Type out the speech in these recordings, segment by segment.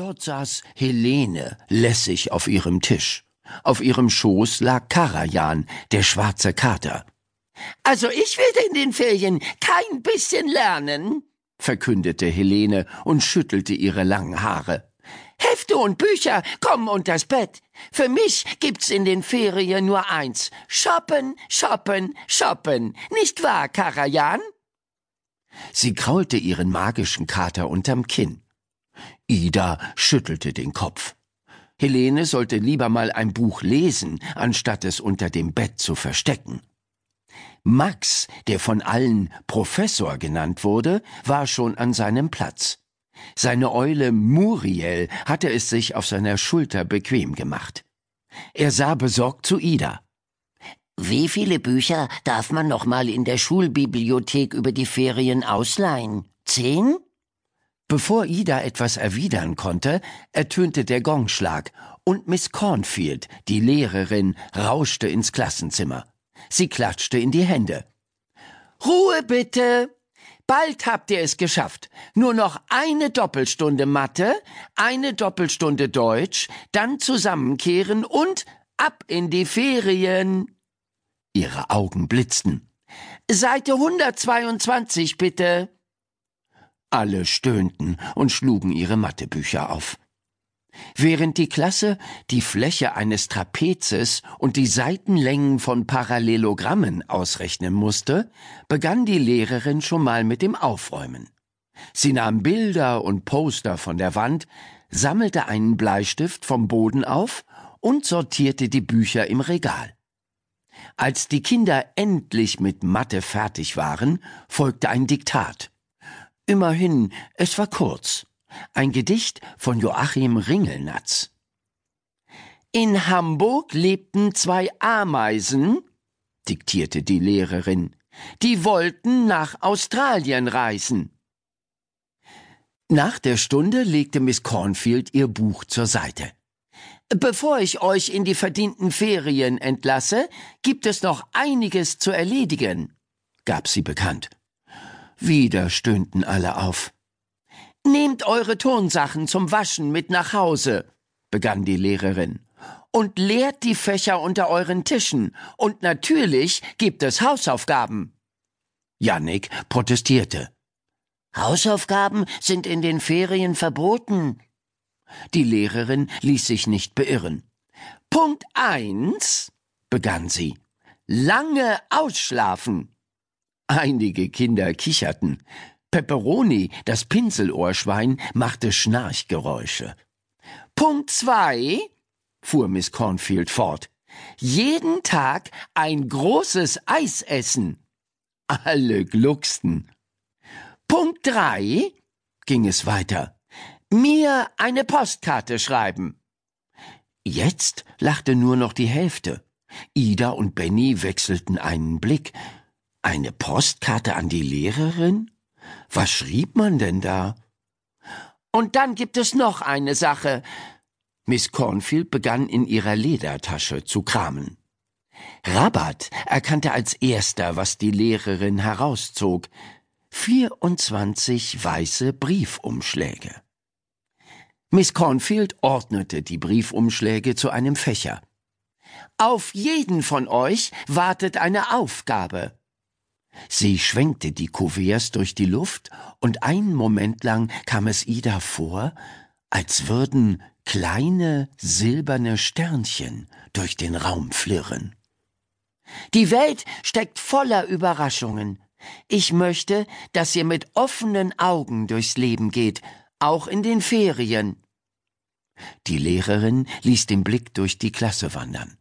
Dort saß Helene lässig auf ihrem Tisch. Auf ihrem Schoß lag Karajan, der schwarze Kater. Also ich werde in den Ferien kein bisschen lernen, verkündete Helene und schüttelte ihre langen Haare. Hefte und Bücher kommen unters Bett. Für mich gibt's in den Ferien nur eins. Shoppen, shoppen, shoppen. Nicht wahr, Karajan? Sie kraulte ihren magischen Kater unterm Kinn. Ida schüttelte den Kopf. Helene sollte lieber mal ein Buch lesen, anstatt es unter dem Bett zu verstecken. Max, der von allen Professor genannt wurde, war schon an seinem Platz. Seine Eule Muriel hatte es sich auf seiner Schulter bequem gemacht. Er sah besorgt zu Ida. Wie viele Bücher darf man noch mal in der Schulbibliothek über die Ferien ausleihen? Zehn? Bevor Ida etwas erwidern konnte, ertönte der Gongschlag und Miss Cornfield, die Lehrerin, rauschte ins Klassenzimmer. Sie klatschte in die Hände. Ruhe bitte! Bald habt ihr es geschafft. Nur noch eine Doppelstunde Mathe, eine Doppelstunde Deutsch, dann zusammenkehren und ab in die Ferien. Ihre Augen blitzten. Seite 122 bitte. Alle stöhnten und schlugen ihre Mathebücher auf. Während die Klasse die Fläche eines Trapezes und die Seitenlängen von Parallelogrammen ausrechnen musste, begann die Lehrerin schon mal mit dem Aufräumen. Sie nahm Bilder und Poster von der Wand, sammelte einen Bleistift vom Boden auf und sortierte die Bücher im Regal. Als die Kinder endlich mit Mathe fertig waren, folgte ein Diktat. Immerhin, es war kurz. Ein Gedicht von Joachim Ringelnatz. In Hamburg lebten zwei Ameisen, diktierte die Lehrerin, die wollten nach Australien reisen. Nach der Stunde legte Miss Cornfield ihr Buch zur Seite. Bevor ich euch in die verdienten Ferien entlasse, gibt es noch einiges zu erledigen, gab sie bekannt. Wieder stöhnten alle auf. Nehmt eure Turnsachen zum Waschen mit nach Hause, begann die Lehrerin, und leert die Fächer unter euren Tischen, und natürlich gibt es Hausaufgaben. Jannik protestierte. Hausaufgaben sind in den Ferien verboten. Die Lehrerin ließ sich nicht beirren. Punkt eins, begann sie. Lange ausschlafen. Einige Kinder kicherten. Pepperoni, das Pinselohrschwein, machte Schnarchgeräusche. Punkt zwei, fuhr Miss Cornfield fort. Jeden Tag ein großes Eis essen. Alle glucksten. Punkt drei, ging es weiter. Mir eine Postkarte schreiben. Jetzt lachte nur noch die Hälfte. Ida und Benny wechselten einen Blick. Eine Postkarte an die Lehrerin? Was schrieb man denn da? Und dann gibt es noch eine Sache. Miss Cornfield begann in ihrer Ledertasche zu kramen. Rabat erkannte als erster, was die Lehrerin herauszog. 24 weiße Briefumschläge. Miss Cornfield ordnete die Briefumschläge zu einem Fächer. Auf jeden von euch wartet eine Aufgabe. Sie schwenkte die Kuverts durch die Luft, und einen Moment lang kam es Ida vor, als würden kleine silberne Sternchen durch den Raum flirren. Die Welt steckt voller Überraschungen. Ich möchte, dass ihr mit offenen Augen durchs Leben geht, auch in den Ferien. Die Lehrerin ließ den Blick durch die Klasse wandern.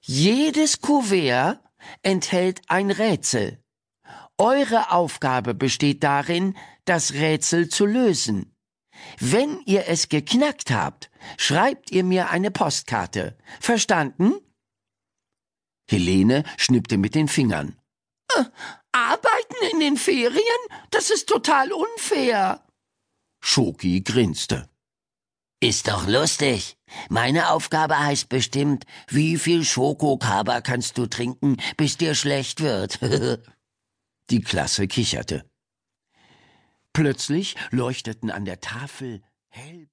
Jedes Kuvert enthält ein Rätsel. Eure Aufgabe besteht darin, das Rätsel zu lösen. Wenn ihr es geknackt habt, schreibt ihr mir eine Postkarte. Verstanden? Helene schnippte mit den Fingern. Äh, arbeiten in den Ferien? Das ist total unfair. Schoki grinste. Ist doch lustig. Meine Aufgabe heißt bestimmt, wie viel Schokokaba kannst du trinken, bis dir schlecht wird. Die Klasse kicherte. Plötzlich leuchteten an der Tafel hell